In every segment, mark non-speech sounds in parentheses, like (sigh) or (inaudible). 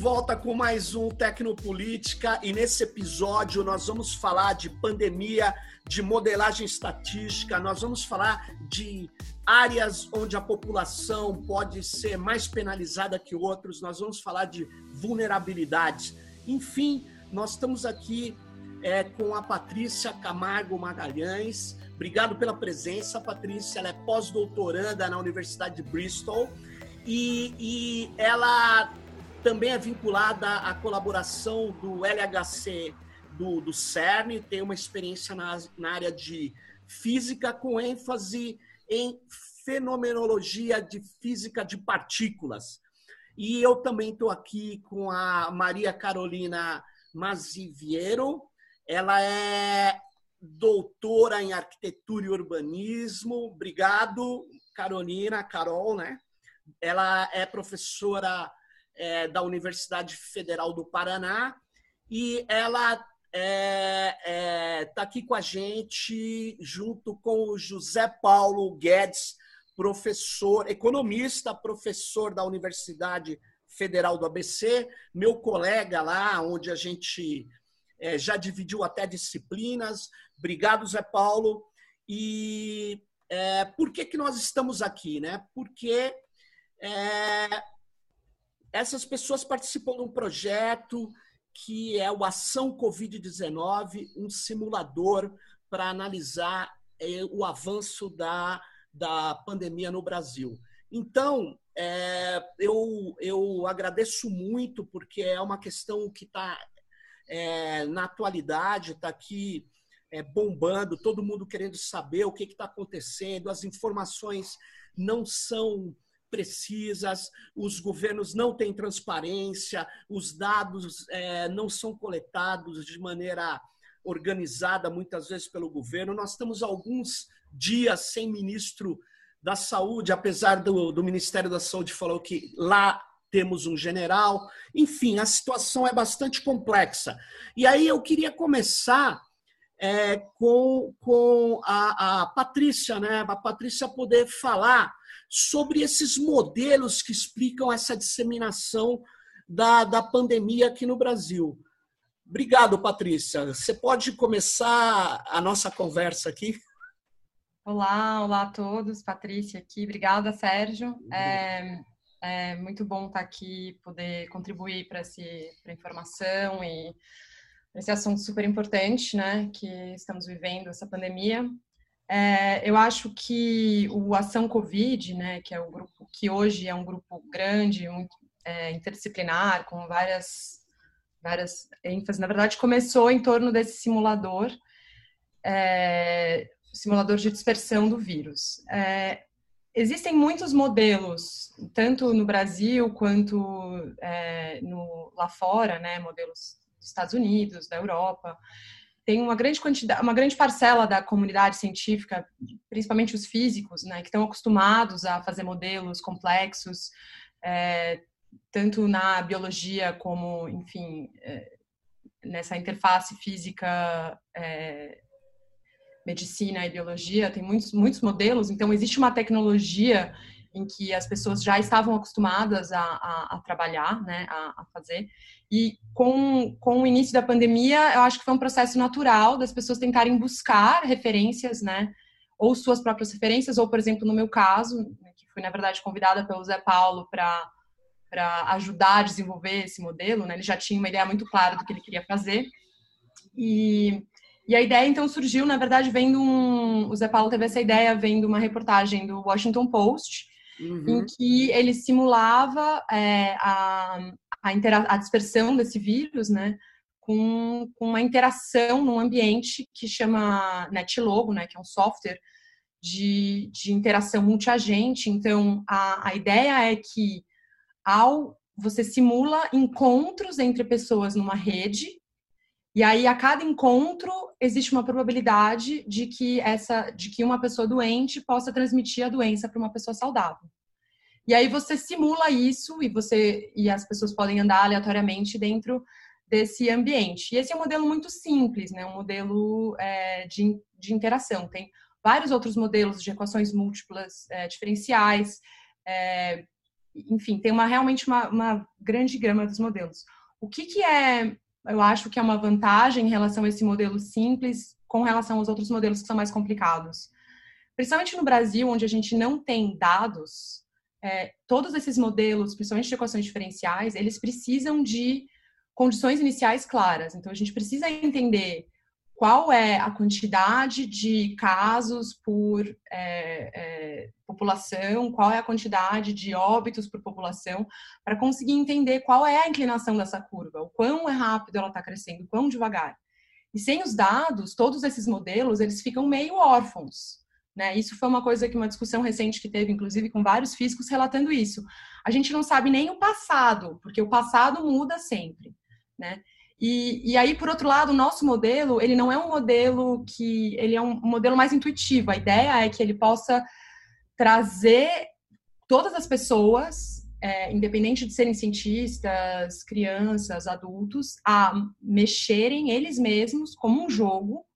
Volta com mais um Tecnopolítica e nesse episódio nós vamos falar de pandemia, de modelagem estatística, nós vamos falar de áreas onde a população pode ser mais penalizada que outros, nós vamos falar de vulnerabilidades. Enfim, nós estamos aqui é, com a Patrícia Camargo Magalhães. Obrigado pela presença, Patrícia. Ela é pós-doutoranda na Universidade de Bristol e, e ela também é vinculada à colaboração do LHC do, do CERN, tem uma experiência na, na área de física com ênfase em fenomenologia de física de partículas. E eu também estou aqui com a Maria Carolina Maziviero. Ela é doutora em arquitetura e urbanismo. Obrigado, Carolina, Carol, né? Ela é professora é, da Universidade Federal do Paraná e ela está é, é, tá aqui com a gente junto com o José Paulo Guedes, professor, economista, professor da Universidade Federal do ABC, meu colega lá, onde a gente é, já dividiu até disciplinas. Obrigado, Zé Paulo. E é, por que, que nós estamos aqui? Né? Porque é, essas pessoas participam de um projeto que é o Ação Covid-19, um simulador para analisar é, o avanço da, da pandemia no Brasil. Então, é, eu, eu agradeço muito, porque é uma questão que está é, na atualidade, está aqui é, bombando, todo mundo querendo saber o que está acontecendo, as informações não são precisas, os governos não têm transparência, os dados é, não são coletados de maneira organizada, muitas vezes pelo governo. Nós estamos alguns dias sem ministro da Saúde, apesar do, do Ministério da Saúde falar que lá temos um general. Enfim, a situação é bastante complexa. E aí eu queria começar é, com, com a, a Patrícia, né? A Patrícia poder falar sobre esses modelos que explicam essa disseminação da, da pandemia aqui no Brasil. Obrigado, Patrícia. Você pode começar a nossa conversa aqui? Olá, olá a todos. Patrícia aqui. Obrigada, Sérgio. É, é muito bom estar aqui, poder contribuir para a informação e esse assunto super importante, né, que estamos vivendo, essa pandemia. É, eu acho que o Ação Covid, né, que é o grupo que hoje é um grupo grande, muito é, interdisciplinar, com várias várias ênfases, na verdade começou em torno desse simulador, é, simulador de dispersão do vírus. É, existem muitos modelos, tanto no Brasil quanto é, no, lá fora, né, modelos dos Estados Unidos, da Europa, tem uma grande quantidade, uma grande parcela da comunidade científica, principalmente os físicos, né, que estão acostumados a fazer modelos complexos, é, tanto na biologia como, enfim, é, nessa interface física, é, medicina e biologia, tem muitos, muitos modelos, então existe uma tecnologia em que as pessoas já estavam acostumadas a, a, a trabalhar, né, a, a, fazer. E com, com o início da pandemia, eu acho que foi um processo natural das pessoas tentarem buscar referências, né, ou suas próprias referências, ou, por exemplo, no meu caso, né, que fui, na verdade, convidada pelo Zé Paulo para para ajudar a desenvolver esse modelo, né? Ele já tinha uma ideia muito clara do que ele queria fazer. E, e a ideia, então, surgiu, na verdade, vendo um... O Zé Paulo teve essa ideia vendo uma reportagem do Washington Post, uhum. em que ele simulava é, a, a, a, dispersão desse vírus, né, com, com, uma interação num ambiente que chama NetLogo, né, que é um software de, de interação multiagente. Então, a, a ideia é que ao você simula encontros entre pessoas numa rede e aí a cada encontro existe uma probabilidade de que essa de que uma pessoa doente possa transmitir a doença para uma pessoa saudável. E aí você simula isso e você e as pessoas podem andar aleatoriamente dentro desse ambiente. E esse é um modelo muito simples, né? Um modelo é, de, de interação. Tem vários outros modelos de equações múltiplas é, diferenciais. É, enfim, tem uma realmente uma, uma grande gama dos modelos. O que, que é, eu acho que é uma vantagem em relação a esse modelo simples com relação aos outros modelos que são mais complicados? Principalmente no Brasil, onde a gente não tem dados, é, todos esses modelos, principalmente de equações diferenciais, eles precisam de condições iniciais claras. Então, a gente precisa entender qual é a quantidade de casos por é, é, população, qual é a quantidade de óbitos por população, para conseguir entender qual é a inclinação dessa curva, o quão é rápido ela está crescendo, o quão devagar. E sem os dados, todos esses modelos, eles ficam meio órfãos. Né? Isso foi uma coisa que uma discussão recente que teve, inclusive, com vários físicos relatando isso. A gente não sabe nem o passado, porque o passado muda sempre. Né? E, e, aí, por outro lado, o nosso modelo, ele não é um modelo que, ele é um modelo mais intuitivo. A ideia é que ele possa trazer todas as pessoas, é, independente de serem cientistas, crianças, adultos, a mexerem eles mesmos como um jogo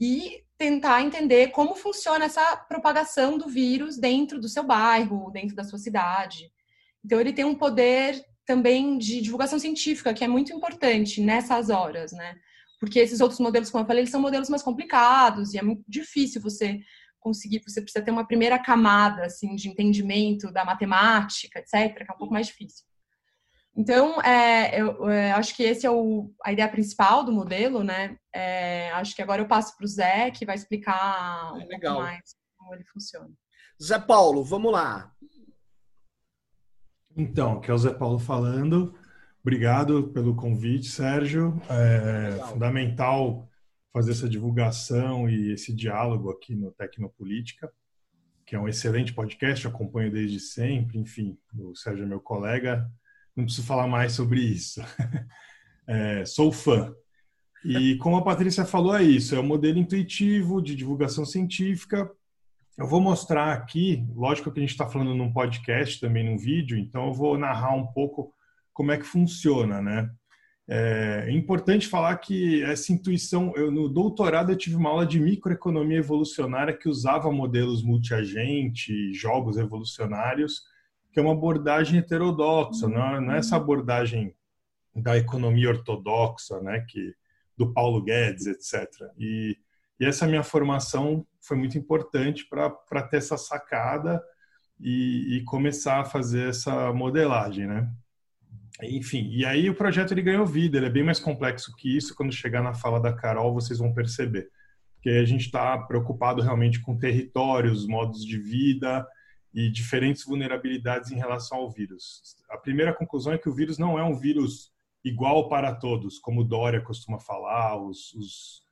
e tentar entender como funciona essa propagação do vírus dentro do seu bairro, dentro da sua cidade. Então, ele tem um poder também de divulgação científica, que é muito importante nessas horas, né? Porque esses outros modelos, como eu falei, eles são modelos mais complicados e é muito difícil você conseguir, você precisa ter uma primeira camada, assim, de entendimento da matemática, etc., que é um pouco mais difícil. Então, é, eu, é, acho que esse é o, a ideia principal do modelo, né? É, acho que agora eu passo para o Zé, que vai explicar um é pouco mais como ele funciona. Zé Paulo, vamos lá. Então, que é o Zé Paulo falando. Obrigado pelo convite, Sérgio. É fundamental fazer essa divulgação e esse diálogo aqui no Tecnopolítica, que é um excelente podcast, acompanho desde sempre. Enfim, o Sérgio é meu colega, não preciso falar mais sobre isso. (laughs) É, sou fã. E como a Patrícia falou, é isso: é um modelo intuitivo de divulgação científica eu vou mostrar aqui, lógico que a gente está falando num podcast, também num vídeo, então eu vou narrar um pouco como é que funciona, né? É importante falar que essa intuição, eu, no doutorado eu tive uma aula de microeconomia evolucionária que usava modelos multiagente, jogos evolucionários, que é uma abordagem heterodoxa, não é, não é essa abordagem da economia ortodoxa, né, que do Paulo Guedes, etc. E e essa minha formação foi muito importante para ter essa sacada e, e, começar a fazer essa modelagem, né? Enfim, e aí o projeto ele ganhou vida, ele é bem mais complexo que isso. Quando chegar na fala da Carol, vocês vão perceber. Porque a gente está preocupado realmente com territórios, modos de vida e diferentes vulnerabilidades em relação ao vírus. A primeira conclusão é que o vírus não é um vírus igual para todos, como Dória costuma falar, os, os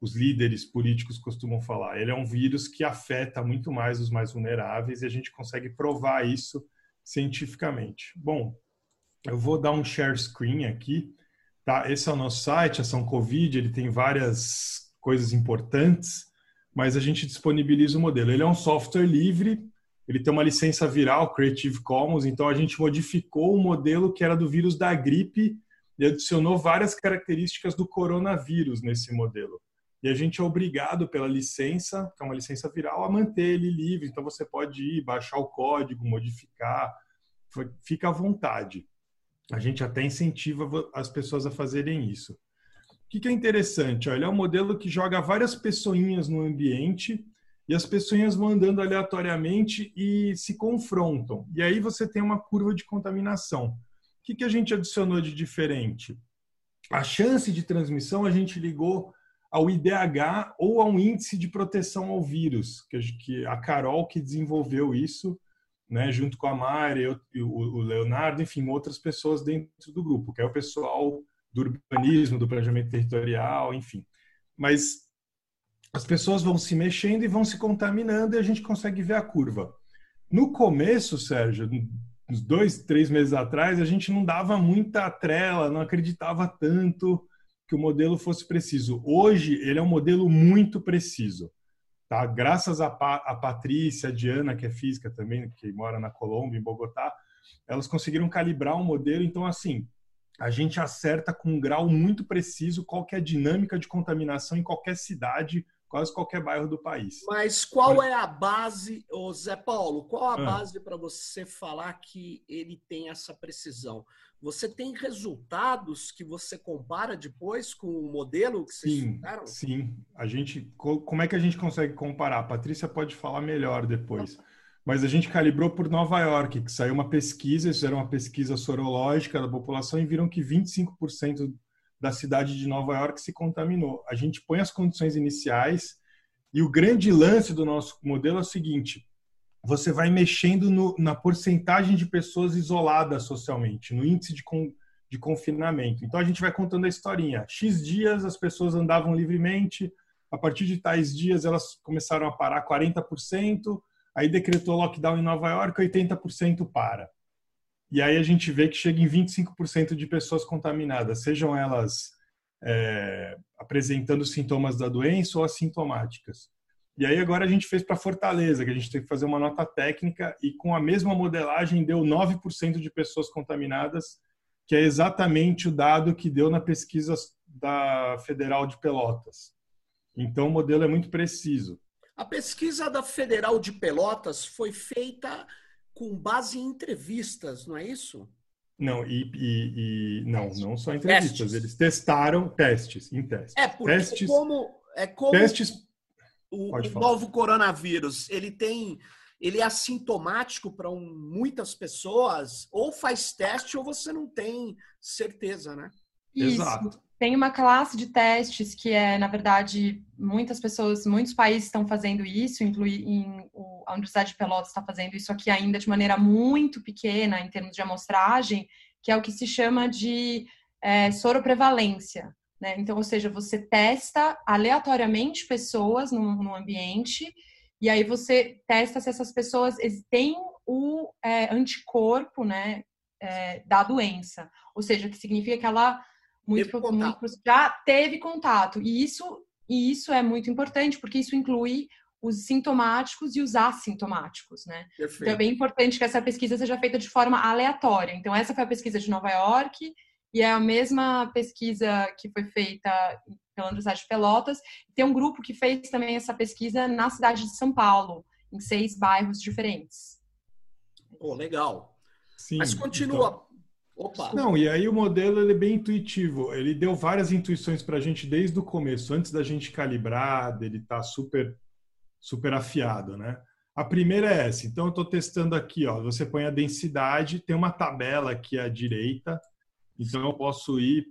os líderes políticos costumam falar. Ele é um vírus que afeta muito mais os mais vulneráveis e a gente consegue provar isso cientificamente. Bom, eu vou dar um share screen aqui. Tá? Esse é o nosso site, Ação Covid, ele tem várias coisas importantes, mas a gente disponibiliza o modelo. Ele é um software livre, ele tem uma licença viral, Creative Commons, então a gente modificou o modelo que era do vírus da gripe e adicionou várias características do coronavírus nesse modelo e a gente é obrigado pela licença, que é uma licença viral, a manter ele livre. Então você pode ir, baixar o código, modificar, fica à vontade. A gente até incentiva as pessoas a fazerem isso. O que, é interessante? Ele é um modelo que joga várias pessoinhas no ambiente e as pessoinhas vão andando aleatoriamente e se confrontam. E aí você tem uma curva de contaminação. O que, que a gente adicionou de diferente? A chance de transmissão a gente ligou ao IDH ou a um índice de proteção ao vírus, que a Carol que desenvolveu isso, né, junto com a Mari, o Leonardo, enfim, outras pessoas dentro do grupo, que é o pessoal do urbanismo, do planejamento territorial, enfim. Mas as pessoas vão se mexendo e vão se contaminando e a gente consegue ver a curva. No começo, Sérgio, uns dois, três meses atrás, a gente não dava muita trela, não acreditava tanto que o modelo fosse preciso. Hoje, ele é um modelo muito preciso. Tá? Graças a, pa a Patrícia, a Diana, que é física também, que mora na Colômbia, em Bogotá, elas conseguiram calibrar um modelo. Então, assim, a gente acerta com um grau muito preciso qual é a dinâmica de contaminação em qualquer cidade quase qualquer bairro do país. Mas qual é a base, ô Zé Paulo, qual a ah. base para você falar que ele tem essa precisão? Você tem resultados que você compara depois com o modelo que vocês sim, fizeram? Sim, a gente, como é que a gente consegue comparar? A Patrícia pode falar melhor depois. Mas a gente calibrou por Nova York, que saiu uma pesquisa, eles fizeram uma pesquisa sorológica da população e viram que 25% da cidade de Nova York se contaminou. A gente põe as condições iniciais e o grande lance do nosso modelo é o seguinte: você vai mexendo no, na porcentagem de pessoas isoladas socialmente, no índice de, con, de confinamento. Então a gente vai contando a historinha. X dias as pessoas andavam livremente, a partir de tais dias elas começaram a parar 40%, aí decretou lockdown em Nova York, 80% para. E aí a gente vê que chega em 25% de pessoas contaminadas, sejam elas é, apresentando sintomas da doença ou assintomáticas. E aí agora a gente fez para Fortaleza, que a gente tem que fazer uma nota técnica e com a mesma modelagem deu 9% de pessoas contaminadas, que é exatamente o dado que deu na pesquisa da Federal de Pelotas. Então o modelo é muito preciso. A pesquisa da Federal de Pelotas foi feita com base em entrevistas, não é isso? Não, e, e, e não, não só entrevistas. Testes. Eles testaram testes, em testes. É, porque testes, como, é como testes, o, o novo coronavírus, ele tem ele é assintomático para um, muitas pessoas, ou faz teste ou você não tem certeza, né? Isso. Exato. Tem uma classe de testes que é, na verdade, muitas pessoas, muitos países estão fazendo isso, incluindo a Universidade de Pelotas está fazendo isso aqui ainda de maneira muito pequena em termos de amostragem, que é o que se chama de é, soroprevalência. Né? Então, ou seja, você testa aleatoriamente pessoas num, ambiente e aí você testa se essas pessoas têm o é, anticorpo né, é, da doença. Ou seja, que significa que ela muito, muito, já teve contato. E isso, e isso é muito importante, porque isso inclui os sintomáticos e os assintomáticos, né? Então é bem importante que essa pesquisa seja feita de forma aleatória. Então essa foi a pesquisa de Nova York e é a mesma pesquisa que foi feita pela Universidade de Pelotas. Tem um grupo que fez também essa pesquisa na cidade de São Paulo, em seis bairros diferentes. Pô, legal. Sim, Mas continua. Então... Opa. Não, e aí o modelo ele é bem intuitivo. Ele deu várias intuições para a gente desde o começo, antes da gente calibrar, dele estar tá super, super afiado, né? A primeira é essa. Então, eu estou testando aqui, ó. Você põe a densidade, tem uma tabela aqui à direita. Então, eu posso ir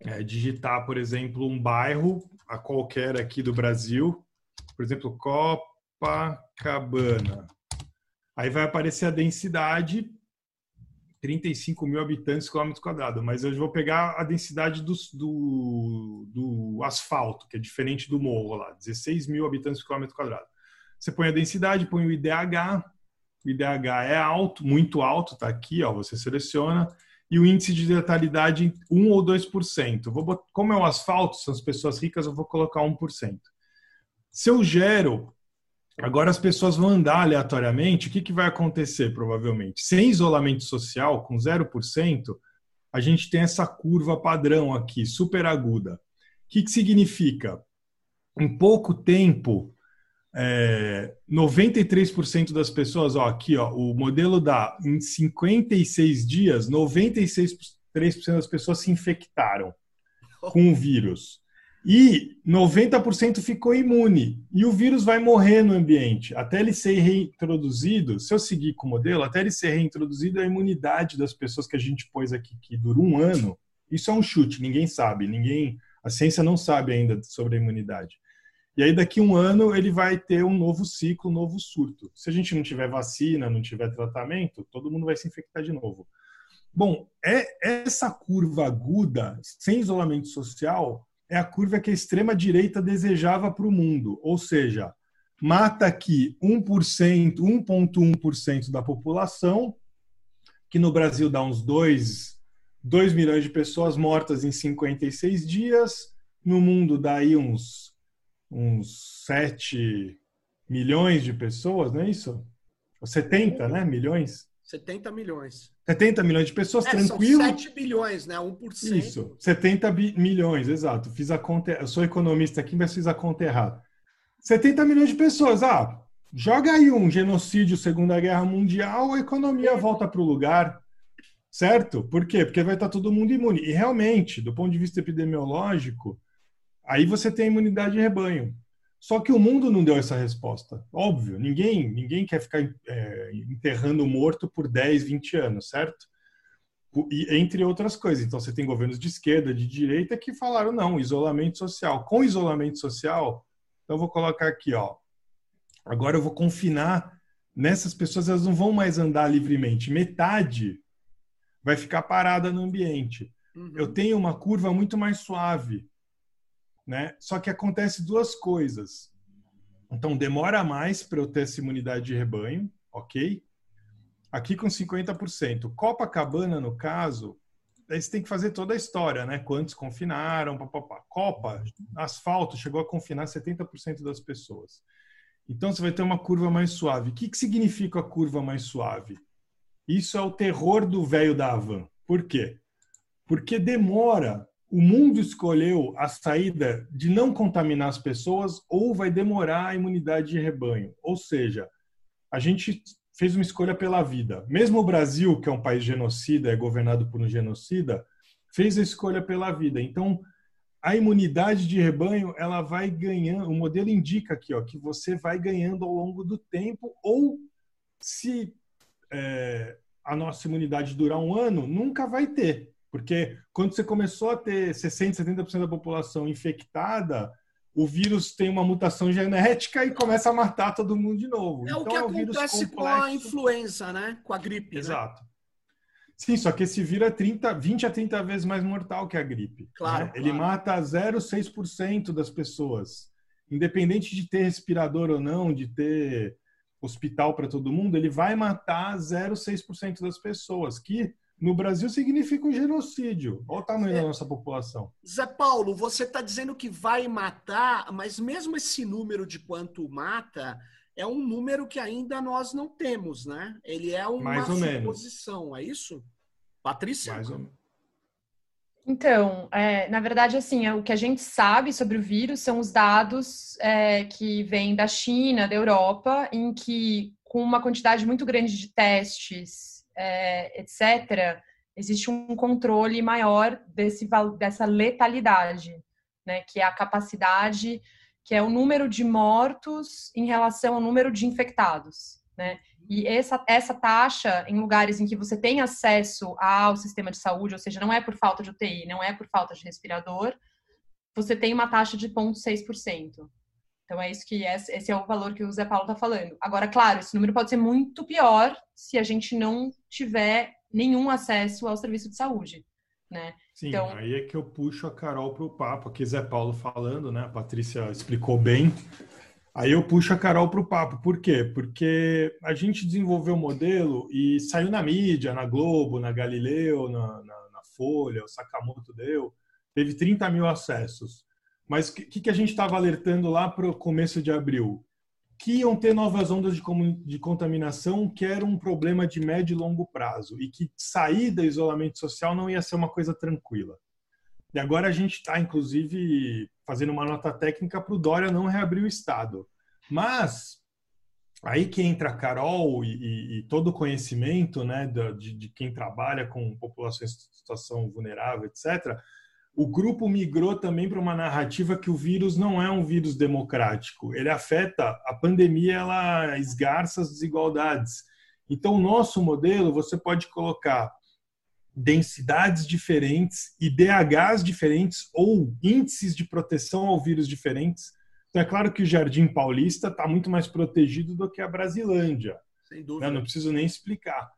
é, digitar, por exemplo, um bairro a qualquer aqui do Brasil. Por exemplo, Copacabana. Aí vai aparecer a densidade 35 mil habitantes quilômetro quadrado, mas eu vou pegar a densidade do, do, do, asfalto, que é diferente do morro lá, 16 mil habitantes quilômetro quadrado. Você põe a densidade, põe o IDH, o IDH é alto, muito alto, tá aqui, ó, você seleciona, e o índice de letalidade 1 ou 2%. Vou botar, como é o asfalto, são as pessoas ricas, eu vou colocar 1%. Se eu gero Agora as pessoas vão andar aleatoriamente, o que, que vai acontecer provavelmente? Sem isolamento social, com 0%, a gente tem essa curva padrão aqui, super aguda. O que, que significa? Em pouco tempo, é, 93% das pessoas, ó, aqui, ó, o modelo dá em 56 dias, 96% das pessoas se infectaram com o vírus. E 90% ficou imune. E o vírus vai morrer no ambiente. Até ele ser reintroduzido, se eu seguir com o modelo, até ele ser reintroduzido, a imunidade das pessoas que a gente pôs aqui, que dura um ano, isso é um chute, ninguém sabe, ninguém, a ciência não sabe ainda sobre a imunidade. E aí, daqui um ano, ele vai ter um novo ciclo, um novo surto. Se a gente não tiver vacina, não tiver tratamento, todo mundo vai se infectar de novo. Bom, é essa curva aguda, sem isolamento social, é a curva que a extrema-direita desejava para o mundo, ou seja, mata aqui 1%, 1,1% da população, que no Brasil dá uns 2, 2 milhões de pessoas mortas em 56 dias, no mundo dá aí uns, uns 7 milhões de pessoas, não é isso? 70, né? Milhões? 70 milhões. 70 milhões de pessoas, é, tranquilo. São 7 bilhões, né? 1%. Isso, 70 milhões, exato. Fiz a conta, eu sou economista aqui, mas fiz a conta errada. 70 milhões de pessoas. Ah, joga aí um genocídio, Segunda Guerra Mundial, a economia volta para o lugar. Certo? Por quê? Porque vai estar todo mundo imune. E realmente, do ponto de vista epidemiológico, aí você tem a imunidade de rebanho. Só que o mundo não deu essa resposta. Óbvio, ninguém, ninguém quer ficar é, enterrando morto por 10, 20 anos, certo? E, entre outras coisas. Então, você tem governos de esquerda, de direita, que falaram, não, isolamento social. Com isolamento social, então eu vou colocar aqui, ó. Agora eu vou confinar nessas pessoas, elas não vão mais andar livremente. Metade vai ficar parada no ambiente. Uhum. Eu tenho uma curva muito mais suave, né? Só que acontece duas coisas. Então demora mais para eu ter essa imunidade de rebanho, ok? Aqui com 50%. Copacabana, no caso, aí você tem que fazer toda a história, né? Quantos confinaram, papapá. Copa, asfalto, chegou a confinar 70% das pessoas. Então você vai ter uma curva mais suave. O que, que significa a curva mais suave? Isso é o terror do velho da Havan. Por quê? Porque demora. O mundo escolheu a saída de não contaminar as pessoas ou vai demorar a imunidade de rebanho. Ou seja, a gente fez uma escolha pela vida. Mesmo o Brasil, que é um país genocida, é governado por um genocida, fez a escolha pela vida. Então, a imunidade de rebanho, ela vai ganhando, o modelo indica aqui, ó, que você vai ganhando ao longo do tempo ou se é, a nossa imunidade durar um ano, nunca vai ter. Porque quando você começou a ter 60%, 70% da população infectada, o vírus tem uma mutação genética e começa a matar todo mundo de novo. É então, o que é acontece com a influenza, né? Com a gripe. Né? Exato. Né? Sim, só que esse vírus é 30, 20 a 30 vezes mais mortal que a gripe. Claro. Né? Ele claro. mata 0,6% das pessoas. Independente de ter respirador ou não, de ter hospital para todo mundo, ele vai matar 0,6% das pessoas, que no Brasil significa um genocídio. Olha o tamanho da nossa população. Zé Paulo, você está dizendo que vai matar, mas mesmo esse número de quanto mata é um número que ainda nós não temos, né? Ele é uma Mais ou suposição, menos. é isso? Patrícia? Mais ou menos. Então, é, na verdade, assim, é, o que a gente sabe sobre o vírus são os dados é, que vêm da China, da Europa, em que, com uma quantidade muito grande de testes, é, etc., existe um controle maior desse, dessa letalidade, né, que é a capacidade, que é o número de mortos em relação ao número de infectados, né? E essa, essa taxa, em lugares em que você tem acesso ao sistema de saúde, ou seja, não é por falta de UTI, não é por falta de respirador, você tem uma taxa de 0,6%. Então, é isso que é, esse é o valor que o Zé Paulo está falando. Agora, claro, esse número pode ser muito pior se a gente não tiver nenhum acesso ao serviço de saúde. Né? Sim, então... aí é que eu puxo a Carol para o papo, aqui Zé Paulo falando, né? A Patrícia explicou bem. Aí eu puxo a Carol para o papo. Por quê? Porque a gente desenvolveu o um modelo e saiu na mídia, na Globo, na Galileu, na, na, na Folha, o Sakamoto deu, teve 30 mil acessos. Mas o que, que, a gente estava alertando lá para o começo de abril? Que iam ter novas ondas de, de contaminação, que era um problema de médio e longo prazo, e que sair do isolamento social não ia ser uma coisa tranquila. E agora a gente está, inclusive, fazendo uma nota técnica para o Dória não reabrir o Estado. Mas aí que entra a Carol e, e, e todo o conhecimento né, de, de, quem trabalha com populações em situação vulnerável, etc., o grupo migrou também para uma narrativa que o vírus não é um vírus democrático. Ele afeta a pandemia, ela esgarça as desigualdades. Então, o nosso modelo, você pode colocar densidades diferentes, IDHs diferentes ou índices de proteção ao vírus diferentes. Então, é claro que o Jardim Paulista está muito mais protegido do que a Brasilândia. Sem né? dúvida. Não preciso nem explicar.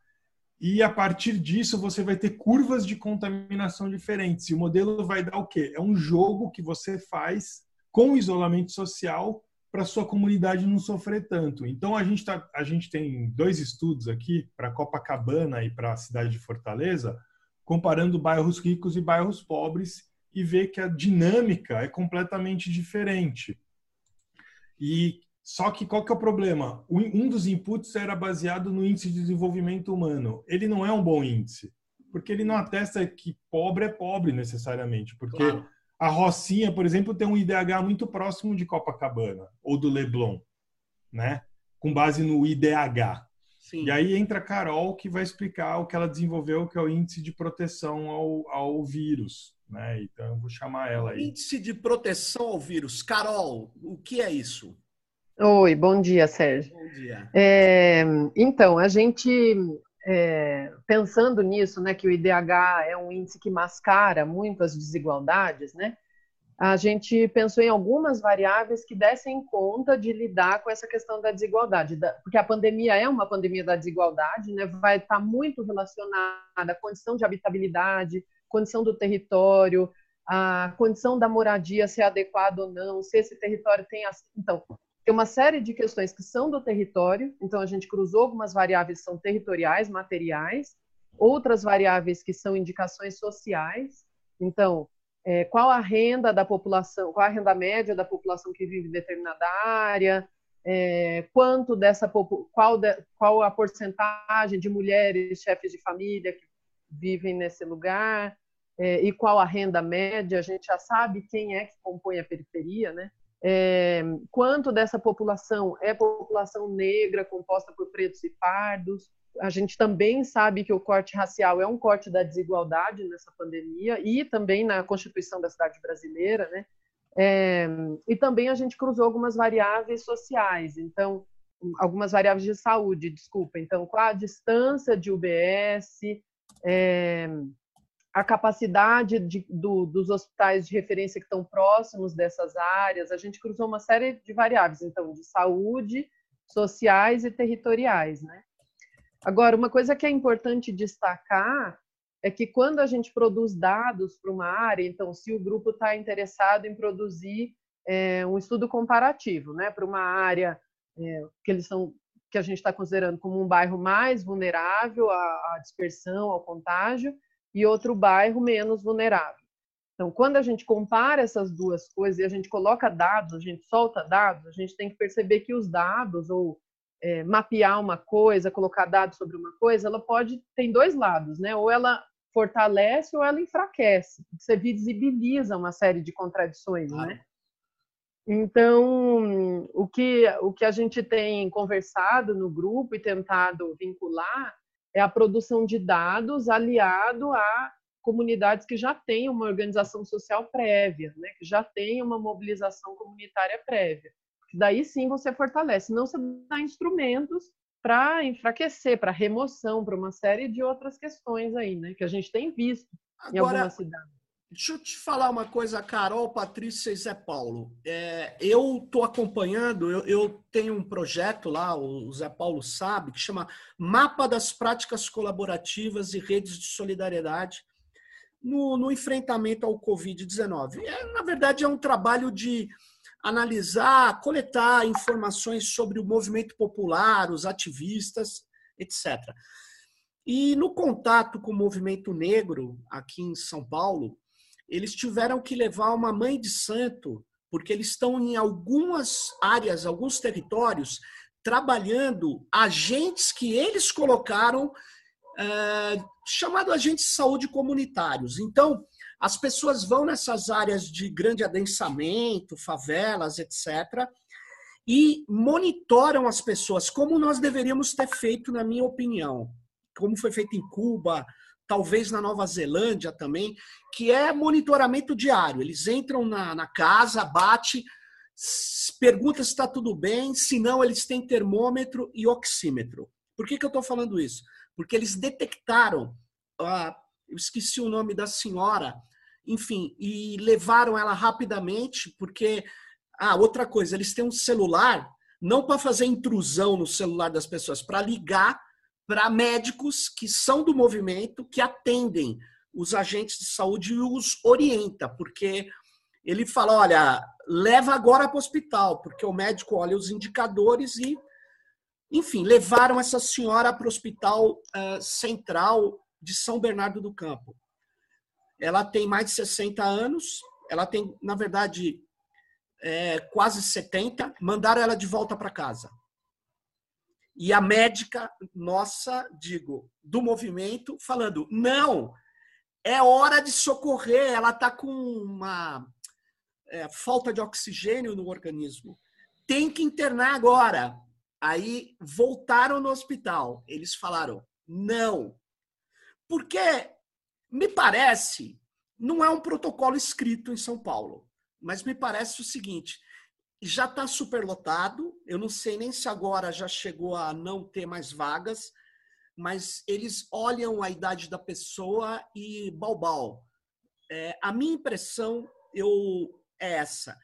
E a partir disso, você vai ter curvas de contaminação diferentes. E o modelo vai dar o quê? É um jogo que você faz com isolamento social para sua comunidade não sofrer tanto. Então a gente tá, a gente tem dois estudos aqui para Copacabana e para a cidade de Fortaleza, comparando bairros ricos e bairros pobres e ver que a dinâmica é completamente diferente. E só que qual que é o problema? Um dos inputs era baseado no índice de desenvolvimento humano. Ele não é um bom índice, porque ele não atesta que pobre é pobre necessariamente, porque claro. a Rocinha, por exemplo, tem um IDH muito próximo de Copacabana ou do Leblon, né? Com base no IDH. Sim. E aí entra a Carol, que vai explicar o que ela desenvolveu, que é o índice de proteção ao, ao vírus. Né? Então, eu vou chamar ela aí. Índice de proteção ao vírus. Carol, o que é isso? Oi, bom dia, Sérgio. Bom dia. É, então, a gente, é, pensando nisso, né, que o IDH é um índice que mascara muito as desigualdades, né? a gente pensou em algumas variáveis que dessem conta de lidar com essa questão da desigualdade, porque a pandemia é uma pandemia da desigualdade, né? vai estar muito relacionada à condição de habitabilidade, condição do território, a condição da moradia ser adequada ou não, se esse território tem. Então, tem uma série de questões que são do território, então a gente cruzou algumas variáveis que são territoriais, materiais, outras variáveis que são indicações sociais, então é, qual a renda da população, qual a renda média da população que vive em determinada área, é, quanto dessa qual, de, qual a porcentagem de mulheres chefes de família que vivem nesse lugar é, e qual a renda média, a gente já sabe quem é que compõe a periferia, né? É, quanto dessa população é população negra composta por pretos e pardos, a gente também sabe que o corte racial é um corte da desigualdade nessa pandemia e também na Constituição da cidade brasileira, né? É, e também a gente cruzou algumas variáveis sociais, então algumas variáveis de saúde, desculpa. Então, qual a distância de UBS, é, a capacidade de, do, dos hospitais de referência que estão próximos dessas áreas. A gente cruzou uma série de variáveis, então, de saúde, sociais e territoriais, né? Agora, uma coisa que é importante destacar é que quando a gente produz dados para uma área, então, se o grupo está interessado em produzir é, um estudo comparativo, né, para uma área é, que eles são que a gente está considerando como um bairro mais vulnerável à, à dispersão, ao contágio, e outro bairro menos vulnerável. Então, quando a gente compara essas duas coisas e a gente coloca dados, a gente solta dados, a gente tem que perceber que os dados ou é, mapear uma coisa, colocar dados sobre uma coisa, ela pode tem dois lados, né? Ou ela fortalece ou ela enfraquece. Você visibiliza uma série de contradições, ah. né? Então, o que o que a gente tem conversado no grupo e tentado vincular é a produção de dados aliado a comunidades que já têm uma organização social prévia, né? Que já têm uma mobilização comunitária prévia daí sim você fortalece. Não você dá instrumentos para enfraquecer, para remoção, para uma série de outras questões aí, né? Que a gente tem visto Agora, em algumas cidades. Deixa eu te falar uma coisa, Carol, Patrícia e Zé Paulo. É, eu estou acompanhando, eu, eu, tenho um projeto lá, o Zé Paulo sabe, que chama Mapa das Práticas Colaborativas e Redes de Solidariedade no, no enfrentamento ao Covid-19. É, na verdade, é um trabalho de analisar, coletar informações sobre o movimento popular, os ativistas, etc. E no contato com o movimento negro aqui em São Paulo, eles tiveram que levar uma mãe de santo, porque eles estão em algumas áreas, alguns territórios, trabalhando agentes que eles colocaram, é, chamado agentes de saúde comunitários. Então, as pessoas vão nessas áreas de grande adensamento, favelas, etc., e monitoram as pessoas, como nós deveríamos ter feito, na minha opinião, como foi feito em Cuba, talvez na Nova Zelândia também, que é monitoramento diário. Eles entram na, na casa, bate, pergunta se está tudo bem, se não, eles têm termômetro e oxímetro. Por que, que eu estou falando isso? Porque eles detectaram ah, eu esqueci o nome da senhora, enfim, e levaram ela rapidamente, porque. Ah, outra coisa, eles têm um celular, não para fazer intrusão no celular das pessoas, para ligar para médicos que são do movimento, que atendem os agentes de saúde e os orienta, porque ele fala, olha, leva agora para o hospital, porque o médico olha os indicadores e, enfim, levaram essa senhora para o hospital uh, central de São Bernardo do Campo. Ela tem mais de 60 anos, ela tem, na verdade, é, quase 70, mandaram ela de volta para casa. E a médica nossa, digo, do movimento, falando: não, é hora de socorrer, ela está com uma é, falta de oxigênio no organismo. Tem que internar agora. Aí voltaram no hospital. Eles falaram: não. Porque me parece, não é um protocolo escrito em São Paulo, mas me parece o seguinte: já está superlotado. Eu não sei nem se agora já chegou a não ter mais vagas, mas eles olham a idade da pessoa e balbal. É, a minha impressão eu, é essa.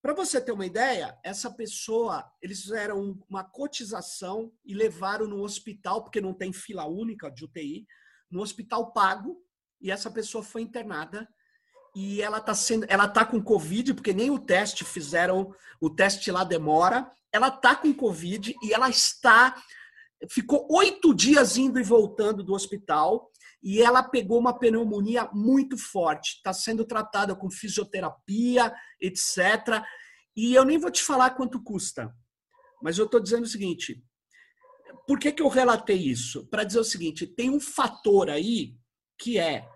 Para você ter uma ideia, essa pessoa, eles fizeram uma cotização e levaram no hospital, porque não tem fila única de UTI, no hospital pago, e essa pessoa foi internada e ela está sendo, ela tá com covid, porque nem o teste fizeram, o teste lá demora. Ela está com covid e ela está, ficou oito dias indo e voltando do hospital e ela pegou uma pneumonia muito forte. Está sendo tratada com fisioterapia, etc. E eu nem vou te falar quanto custa, mas eu estou dizendo o seguinte: por que, que eu relatei isso? Para dizer o seguinte: tem um fator aí que é,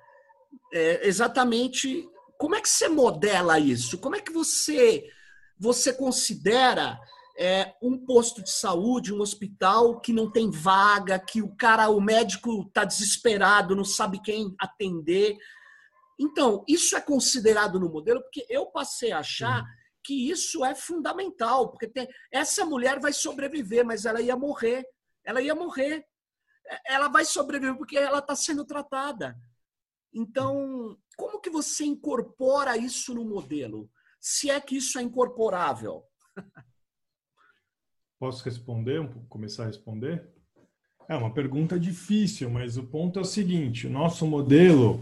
é exatamente como é que você modela isso? Como é que você você considera é, um posto de saúde, um hospital que não tem vaga, que o cara, o médico está desesperado, não sabe quem atender. Então, isso é considerado no modelo, porque eu passei a achar Sim. que isso é fundamental, porque tem, essa mulher vai sobreviver, mas ela ia morrer. Ela ia morrer. Ela vai sobreviver porque ela está sendo tratada. Então, como que você incorpora isso no modelo? Se é que isso é incorporável? (laughs) Posso responder, começar a responder? É uma pergunta difícil, mas o ponto é o seguinte: o nosso modelo.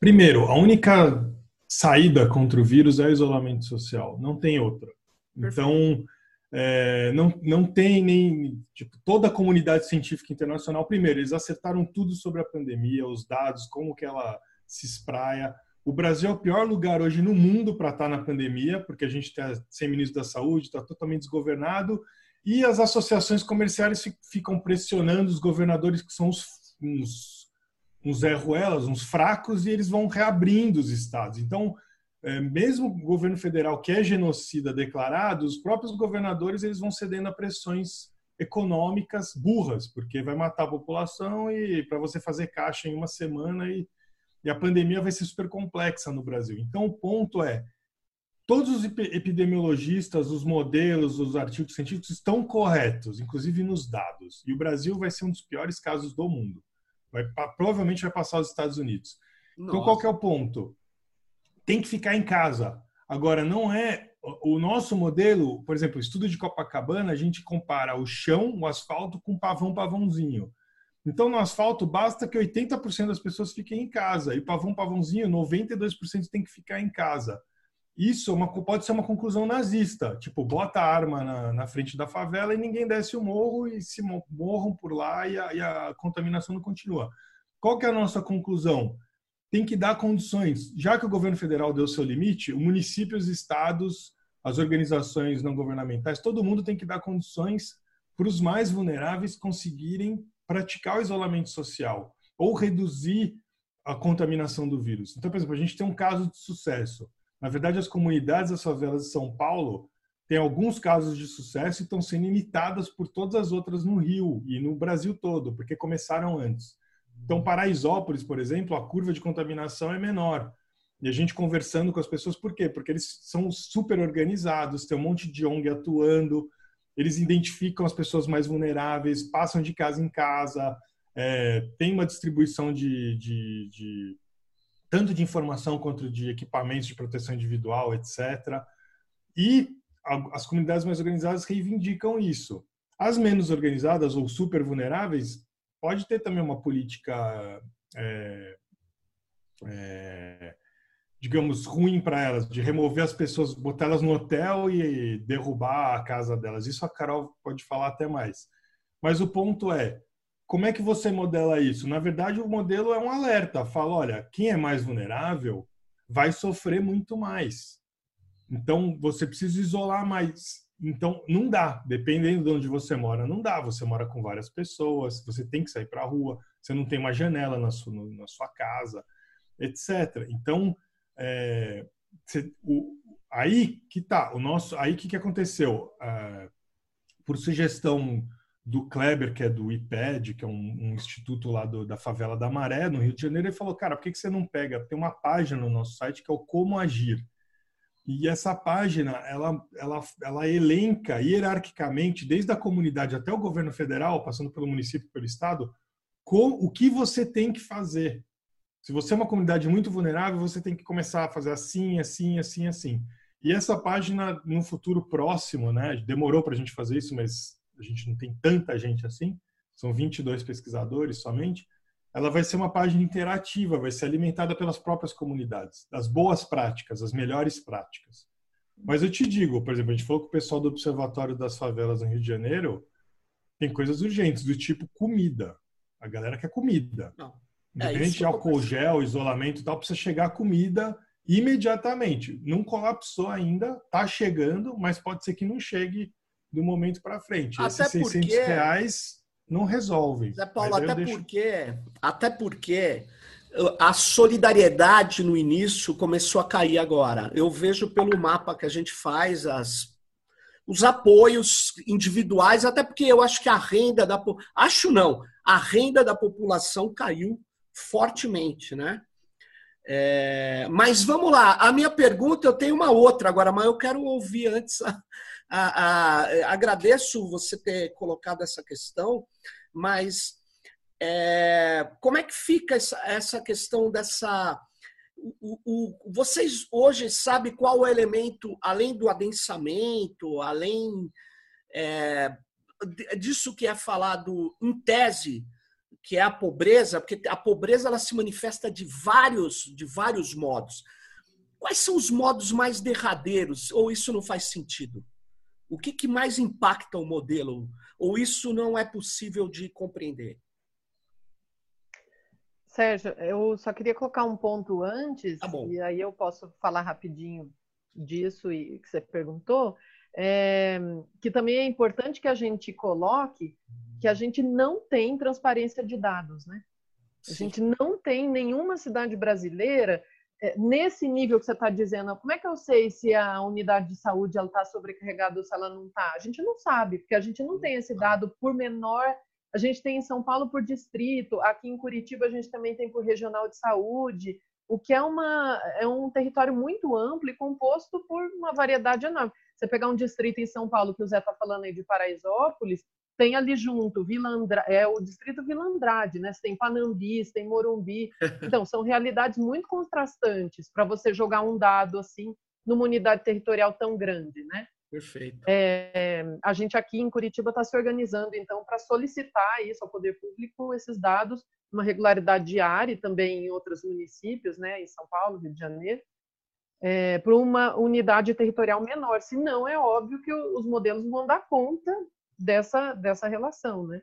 Primeiro, a única saída contra o vírus é o isolamento social, não tem outra. Então, é, não, não tem nem. Tipo, toda a comunidade científica internacional, primeiro, eles acertaram tudo sobre a pandemia, os dados, como que ela se espraia. O Brasil é o pior lugar hoje no mundo para estar na pandemia, porque a gente está sem ministro da saúde, está totalmente desgovernado, e as associações comerciais ficam pressionando os governadores, que são uns, uns, uns erruelas, uns fracos, e eles vão reabrindo os estados. Então, mesmo o governo federal que é genocida declarado, os próprios governadores eles vão cedendo a pressões econômicas burras, porque vai matar a população e para você fazer caixa em uma semana e e a pandemia vai ser super complexa no Brasil. Então, o ponto é: todos os epidemiologistas, os modelos, os artigos científicos estão corretos, inclusive nos dados. E o Brasil vai ser um dos piores casos do mundo. Vai, provavelmente vai passar os Estados Unidos. Nossa. Então, qual é o ponto? Tem que ficar em casa. Agora, não é. O nosso modelo, por exemplo, estudo de Copacabana, a gente compara o chão, o asfalto, com pavão, pavãozinho. Então, no asfalto, basta que 80% das pessoas fiquem em casa. E pavão, pavãozinho, 92% tem que ficar em casa. Isso é uma, pode ser uma conclusão nazista. Tipo, bota a arma na, na, frente da favela e ninguém desce o morro e se morram por lá e a, e a contaminação não continua. Qual que é a nossa conclusão? Tem que dar condições. Já que o governo federal deu seu limite, o município, os estados, as organizações não governamentais, todo mundo tem que dar condições para os mais vulneráveis conseguirem praticar o isolamento social ou reduzir a contaminação do vírus. Então, por exemplo, a gente tem um caso de sucesso. Na verdade, as comunidades das favelas de São Paulo têm alguns casos de sucesso e estão sendo imitadas por todas as outras no Rio e no Brasil todo, porque começaram antes. Então, Paraisópolis, por exemplo, a curva de contaminação é menor. E a gente conversando com as pessoas, por quê? Porque eles são super organizados, tem um monte de ONG atuando, eles identificam as pessoas mais vulneráveis, passam de casa em casa, é, tem uma distribuição de, de, de, tanto de informação quanto de equipamentos de proteção individual, etc. E as comunidades mais organizadas reivindicam isso. As menos organizadas ou super vulneráveis pode ter também uma política é, é, digamos, ruim para elas, de remover as pessoas, botar elas no hotel e derrubar a casa delas. Isso a Carol pode falar até mais. Mas o ponto é, como é que você modela isso? Na verdade, o modelo é um alerta. Fala, olha, quem é mais vulnerável vai sofrer muito mais. Então, você precisa isolar mais. Então, não dá. Dependendo de onde você mora, não dá. Você mora com várias pessoas, você tem que sair para a rua, você não tem uma janela na sua, na sua casa, etc. Então, é, o, aí que tá, o nosso, aí que que aconteceu? É, por sugestão do Kleber, que é do IPED, que é um, um instituto lá do, da favela da Maré, no Rio de Janeiro, ele falou, cara, por que, que você não pega? Tem uma página no nosso site que é o Como Agir. E essa página, ela, ela, ela elenca hierarquicamente, desde a comunidade até o governo federal, passando pelo município, pelo estado, com, o que você tem que fazer. Se você é uma comunidade muito vulnerável, você tem que começar a fazer assim, assim, assim, assim. E essa página, no futuro próximo, né, demorou para a gente fazer isso, mas a gente não tem tanta gente assim, são 22 pesquisadores somente, ela vai ser uma página interativa, vai ser alimentada pelas próprias comunidades, das boas práticas, as melhores práticas. Mas eu te digo, por exemplo, a gente falou com o pessoal do Observatório das Favelas no Rio de Janeiro, tem coisas urgentes, do tipo comida. A galera quer comida. Não. É, Independente é, de álcool gel, isolamento e tal, precisa chegar a comida imediatamente. Não colapsou ainda, tá chegando, mas pode ser que não chegue do momento para frente. Até Esses 600 porque... reais não resolvem. Zé Paulo, até deixo... porque, até porque a solidariedade no início começou a cair agora. Eu vejo pelo mapa que a gente faz as os apoios individuais, até porque eu acho que a renda da acho não, a renda da população caiu fortemente, né? É, mas vamos lá, a minha pergunta eu tenho uma outra agora, mas eu quero ouvir antes a, agradeço você ter colocado essa questão, mas é, como é que fica essa, essa questão dessa. O, o, vocês hoje sabem qual o elemento, além do adensamento, além é, disso que é falado em tese, que é a pobreza, porque a pobreza ela se manifesta de vários, de vários modos. Quais são os modos mais derradeiros? Ou isso não faz sentido? O que, que mais impacta o modelo? Ou isso não é possível de compreender? Sérgio, eu só queria colocar um ponto antes, tá e aí eu posso falar rapidinho disso e que você perguntou, é, que também é importante que a gente coloque que a gente não tem transparência de dados, né? A gente não tem nenhuma cidade brasileira nesse nível que você está dizendo, como é que eu sei se a unidade de saúde está sobrecarregada ou se ela não está? A gente não sabe, porque a gente não tem esse dado por menor. A gente tem em São Paulo por distrito, aqui em Curitiba a gente também tem por regional de saúde, o que é, uma, é um território muito amplo e composto por uma variedade enorme. Você pegar um distrito em São Paulo, que o Zé está falando aí de Paraisópolis, tem ali junto Vila Andra... é o distrito Vila Andrade, né? Você tem Panambi, tem Morumbi. (laughs) Então, são realidades muito contrastantes para você jogar um dado assim numa unidade territorial tão grande, né? Perfeito. É, a gente aqui em Curitiba está se organizando, então, para solicitar isso ao poder público, esses dados, uma regularidade diária e também em outros municípios, né, em São Paulo, Rio de Janeiro, é, para uma unidade territorial menor. Senão, é óbvio que os modelos vão dar conta dessa, dessa relação, né?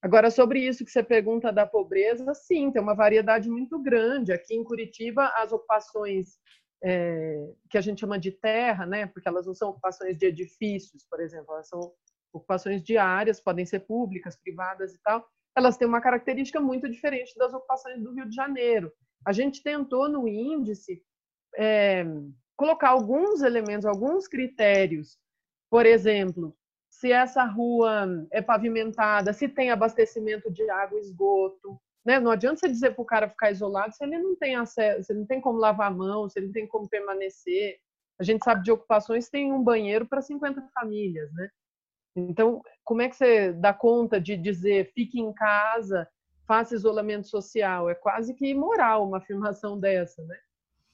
Agora, sobre isso que você pergunta da pobreza, sim, tem uma variedade muito grande. Aqui em Curitiba, as ocupações é, que a gente chama de terra, né? Porque elas não são ocupações de edifícios, por exemplo, elas são ocupações diárias, podem ser públicas, privadas e tal. Elas têm uma característica muito diferente das ocupações do Rio de Janeiro. A gente tentou no índice é, colocar alguns elementos, alguns critérios. Por exemplo, se essa rua é pavimentada, se tem abastecimento de água e esgoto. Né? Não adianta você dizer para o cara ficar isolado se ele não tem acesso, se ele não tem como lavar a mão, se ele não tem como permanecer. A gente sabe de ocupações que tem um banheiro para 50 famílias, né? Então, como é que você dá conta de dizer fique em casa, faça isolamento social? É quase que imoral uma afirmação (laughs) dessa, né?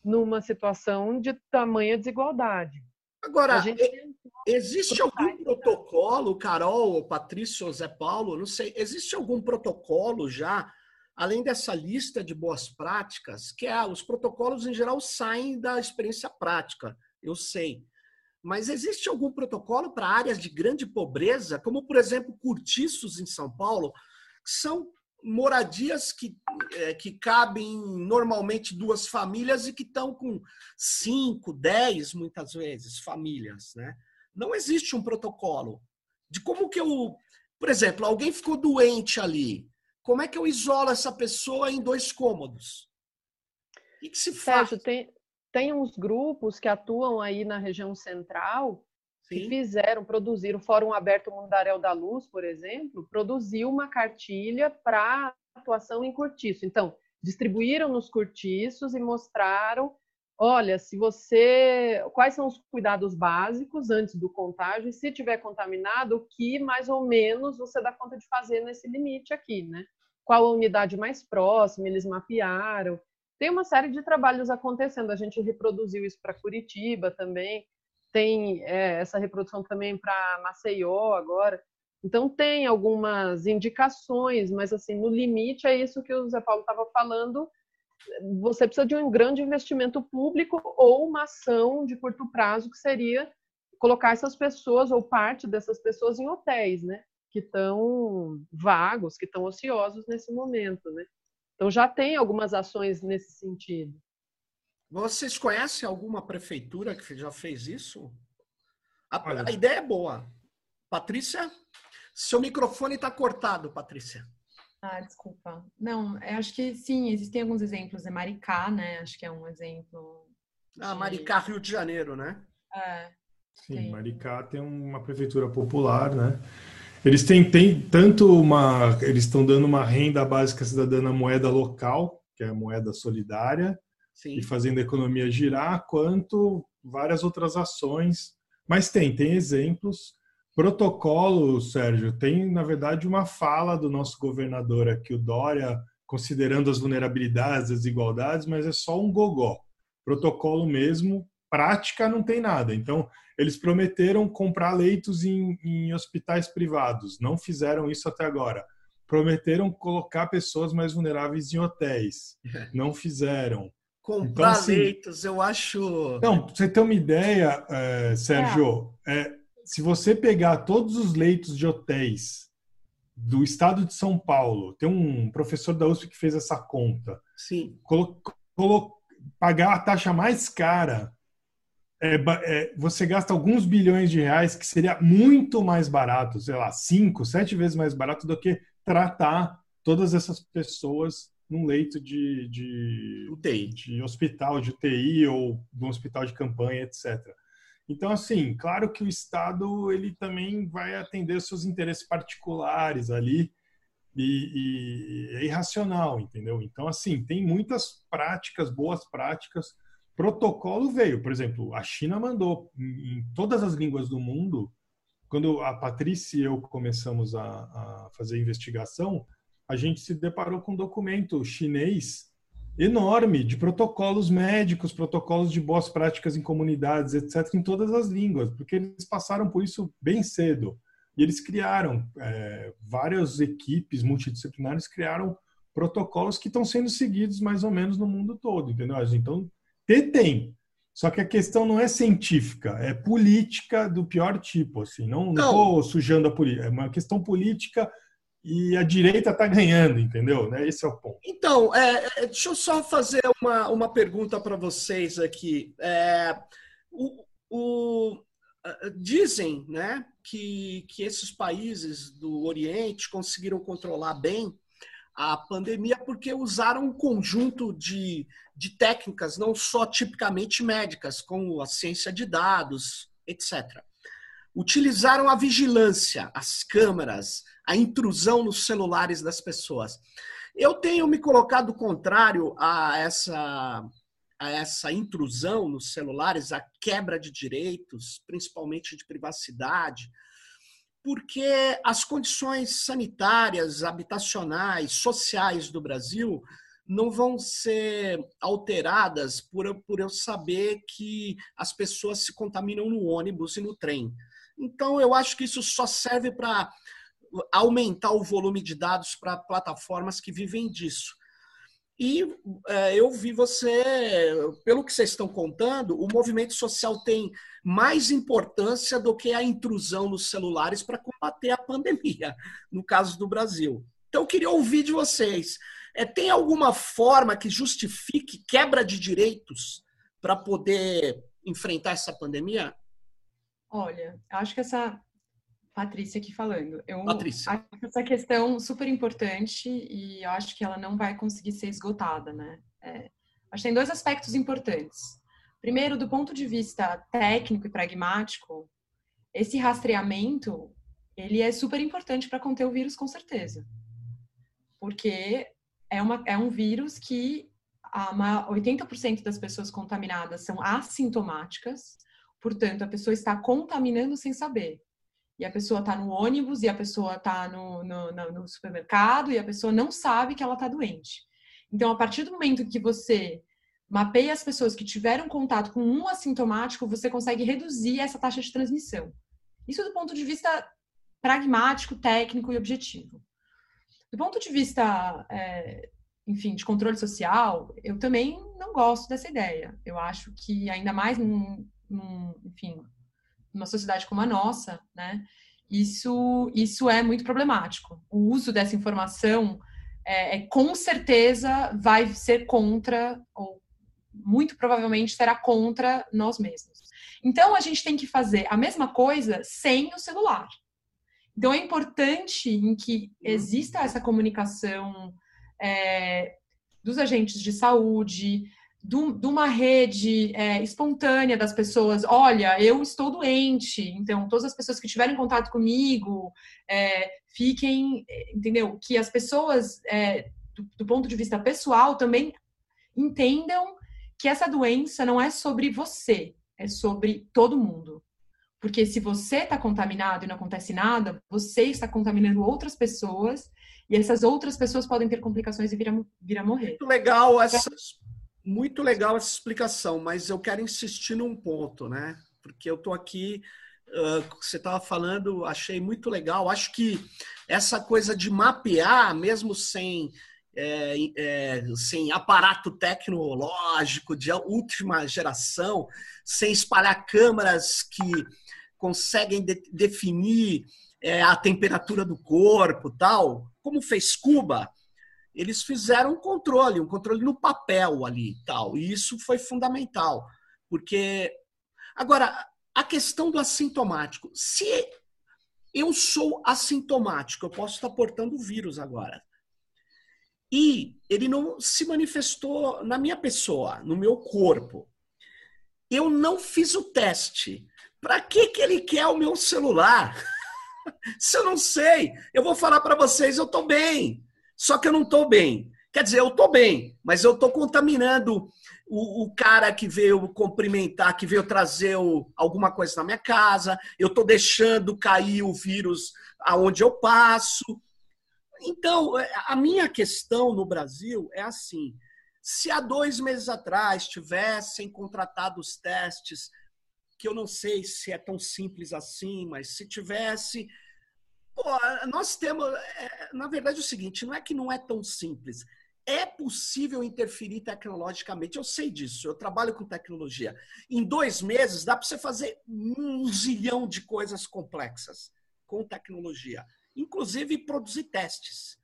Numa situação de tamanha desigualdade. Agora, gente... existe algum protocolo, Carol, Patrício, Zé Paulo, não sei, existe algum protocolo já, além dessa lista de boas práticas, que é, os protocolos em geral saem da experiência prática, eu sei. Mas existe algum protocolo para áreas de grande pobreza, como, por exemplo, cortiços em São Paulo, que são moradias que, é, que cabem normalmente duas famílias e que estão com cinco, dez, muitas vezes, famílias. Né? Não existe um protocolo de como que eu. Por exemplo, alguém ficou doente ali. como é que eu isolo essa pessoa em dois cômodos? O que, se faz? Sérgio, tem, tem uns grupos que atuam aí na região central Sim. que fizeram, produziram, o Fórum Aberto Mundaréu da Luz, por exemplo, produziu uma cartilha para atuação em cortiço. Então, distribuíram nos cortiços e mostraram, olha, se você, quais são os cuidados básicos antes do contágio e se tiver contaminado, o que mais ou menos você dá conta de fazer nesse limite aqui, né? Qual a unidade mais próxima, eles mapearam. Tem uma série de trabalhos acontecendo, a gente reproduziu isso para Curitiba também, tem é, essa reprodução também para Maceió agora. Então tem algumas indicações, mas assim, no limite é isso que o Zé Paulo estava falando. Você precisa de um grande investimento público ou uma ação de curto prazo que seria colocar essas pessoas ou parte dessas pessoas em hotéis, né? Que estão vagos, que estão ociosos nesse momento, né? Então já tem algumas ações nesse sentido. Vocês conhecem alguma prefeitura que já fez isso? A, a ideia é boa. Patrícia, seu microfone está cortado, Patrícia. Ah, desculpa. Não, eu acho que sim, existem alguns exemplos. É Maricá, né? Acho que é um exemplo. Ah, de... Ah, Maricá, Rio de Janeiro, né? É. Sim, tem. Maricá tem uma prefeitura popular, né? Eles têm, têm tanto uma. Eles estão dando uma renda básica cidadã na moeda local, que é a moeda solidária, Sim. e fazendo a economia girar, quanto várias outras ações. Mas tem, tem exemplos. Protocolo, Sérgio, tem, na verdade, uma fala do nosso governador aqui, o Dória, considerando as vulnerabilidades, as desigualdades, mas é só um gogó. Protocolo mesmo, prática não tem nada. Então, eles prometeram comprar leitos em, em hospitais privados, não fizeram isso até agora. Prometeram colocar pessoas mais vulneráveis em hotéis, não fizeram comprar então, assim, leitos, eu acho. Não, pra você ter uma ideia, é, Sérgio, é. É, se você pegar todos os leitos de hotéis do estado de São Paulo, tem um professor da USP que fez essa conta. Sim. Colo, colo, pagar a taxa mais cara, é, é, você gasta alguns bilhões de reais, que seria muito mais barato, sei lá, cinco, sete vezes mais barato do que tratar todas essas pessoas num leito de, de, UTI. de hospital, de UTI ou de um hospital de campanha, etc. Então, assim, claro que o Estado ele também vai atender seus interesses particulares ali e, e é irracional, entendeu? Então, assim, tem muitas práticas, boas práticas. Protocolo veio, por exemplo, a China mandou em, todas as línguas do mundo. Quando a Patrícia e eu começamos a, a fazer investigação, a gente se deparou com um documento chinês enorme de protocolos médicos, protocolos de boas práticas em comunidades, etc., em todas as línguas, porque eles passaram por isso bem cedo. E eles criaram, é, várias equipes multidisciplinares criaram protocolos que estão sendo seguidos mais ou menos no mundo todo, entendeu? Então, ter tem. Só que a questão não é científica, é política do pior tipo, assim. Não estou sujando a política, é uma questão política e a direita está ganhando, entendeu? Né? Esse é o ponto. Então, é, é, deixa eu só fazer uma, uma pergunta para vocês aqui. É, o, o, dizem né, que, que esses países do Oriente conseguiram controlar bem a pandemia porque usaram um conjunto de, de técnicas, não só tipicamente médicas, como a ciência de dados, etc. Utilizaram a vigilância, as câmeras, a intrusão nos celulares das pessoas. Eu tenho me colocado contrário a essa, a essa intrusão nos celulares, a quebra de direitos, principalmente de privacidade, porque as condições sanitárias, habitacionais, sociais do Brasil não vão ser alteradas por, por eu saber que as pessoas se contaminam no ônibus e no trem. Então, eu acho que isso só serve para aumentar o volume de dados para plataformas que vivem disso. E é, eu vi você, pelo que vocês estão contando, o movimento social tem mais importância do que a intrusão nos celulares para combater a pandemia, no caso do Brasil. Então, eu queria ouvir de vocês. É, tem alguma forma que justifique quebra de direitos para poder enfrentar essa pandemia? Olha, acho que essa Patrícia aqui falando. Eu Patrícia. acho essa questão super importante e eu acho que ela não vai conseguir ser esgotada, né? É, acho que tem dois aspectos importantes. Primeiro, do ponto de vista técnico e pragmático, esse rastreamento ele é super importante para conter o vírus, com certeza. Porque é, uma, é um vírus que a 80% das pessoas contaminadas são assintomáticas, portanto, a pessoa está contaminando sem saber. E a pessoa está no ônibus, e a pessoa está no, no, no, supermercado, e a pessoa não sabe que ela está doente. Então, a partir do momento que você mapeia as pessoas que tiveram contato com um assintomático, você consegue reduzir essa taxa de transmissão. Isso do ponto de vista pragmático, técnico e objetivo. Do ponto de vista, é, enfim, de controle social, eu também não gosto dessa ideia. Eu acho que, ainda mais num, num enfim, numa sociedade como a nossa, né, isso, isso é muito problemático. O uso dessa informação é, é, com certeza vai ser contra, ou muito provavelmente será contra nós mesmos. Então, a gente tem que fazer a mesma coisa sem o celular. Então, é importante em que exista essa comunicação é, dos agentes de saúde, de uma rede é, espontânea das pessoas. Olha, eu estou doente, então todas as pessoas que tiverem contato comigo é, fiquem, entendeu? Que as pessoas, é, do, do, ponto de vista pessoal, também entendam que essa doença não é sobre você, é sobre todo mundo. Porque se você está contaminado e não acontece nada, você está contaminando outras pessoas e essas outras pessoas podem ter complicações e vir a, vir a morrer. Muito legal essa, muito legal essa explicação, mas eu quero insistir num ponto, né? Porque eu estou aqui, uh, você estava falando, achei muito legal. Acho que essa coisa de mapear, mesmo sem é, é, sem aparato tecnológico de última geração, sem espalhar câmaras que conseguem de, definir é, a temperatura do corpo, tal, como fez Cuba, eles fizeram um controle, um controle no papel ali, tal, e isso foi fundamental, porque agora a questão do assintomático, se eu sou assintomático, eu posso estar portando o vírus agora e ele não se manifestou na minha pessoa, no meu corpo. Eu não fiz o teste. Para que, que ele quer o meu celular? (laughs) Se eu não sei, eu vou falar para vocês, eu estou bem. Só que eu não estou bem. Quer dizer, eu estou bem, mas eu estou contaminando o, o, cara que veio cumprimentar, que veio trazer o, alguma coisa na minha casa. Eu estou deixando cair o vírus aonde eu passo. Então, a minha questão no Brasil é assim: se há dois meses atrás tivessem contratado os testes, que eu não sei se é tão simples assim, mas se tivesse. Pô, nós temos. É, na verdade, é o seguinte: não é que não é tão simples. É possível interferir tecnologicamente. Eu sei disso, eu trabalho com tecnologia. Em dois meses dá para você fazer um zilhão de coisas complexas com tecnologia inclusive produzir testes.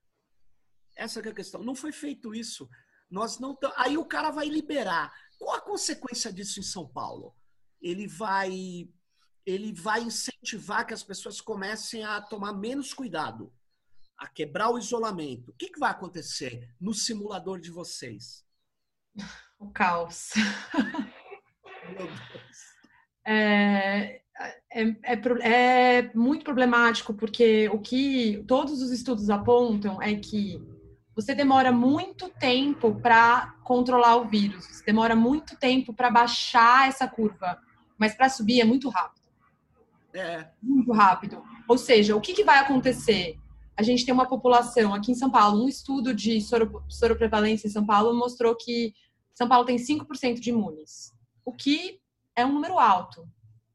Essa é a questão. Não foi feito isso. Nós não Aí o cara vai liberar. Qual a consequência disso em São Paulo? Ele vai ele vai incentivar que as pessoas comecem a tomar menos cuidado, a quebrar o isolamento. O que, que vai acontecer no simulador de vocês? (laughs) O caos. Meu Deus. É, é, é, é, muito problemático, porque o que todos os estudos apontam é que você demora muito tempo para controlar o vírus, demora muito tempo para baixar essa curva, mas para subir é muito rápido. É. Muito rápido. Ou seja, o que, que vai acontecer? A gente tem uma população aqui em São Paulo, um estudo de soro, soroprevalência em São Paulo mostrou que São Paulo tem 5% de imunes, o que é um número alto.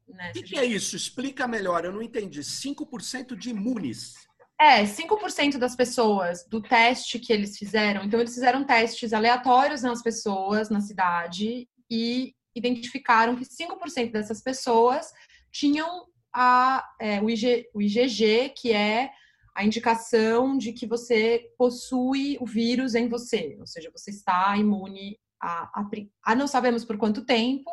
Né? O que, que é isso? Explica melhor, eu não entendi. 5% de imunes. É, 5% das pessoas do teste que eles fizeram, então eles fizeram testes aleatórios nas pessoas na cidade e identificaram que 5% dessas pessoas tinham a, é, o, IG, o IgG, que é a indicação de que você possui o vírus em você, ou seja, você está imune a, a, a, não sabemos por quanto tempo,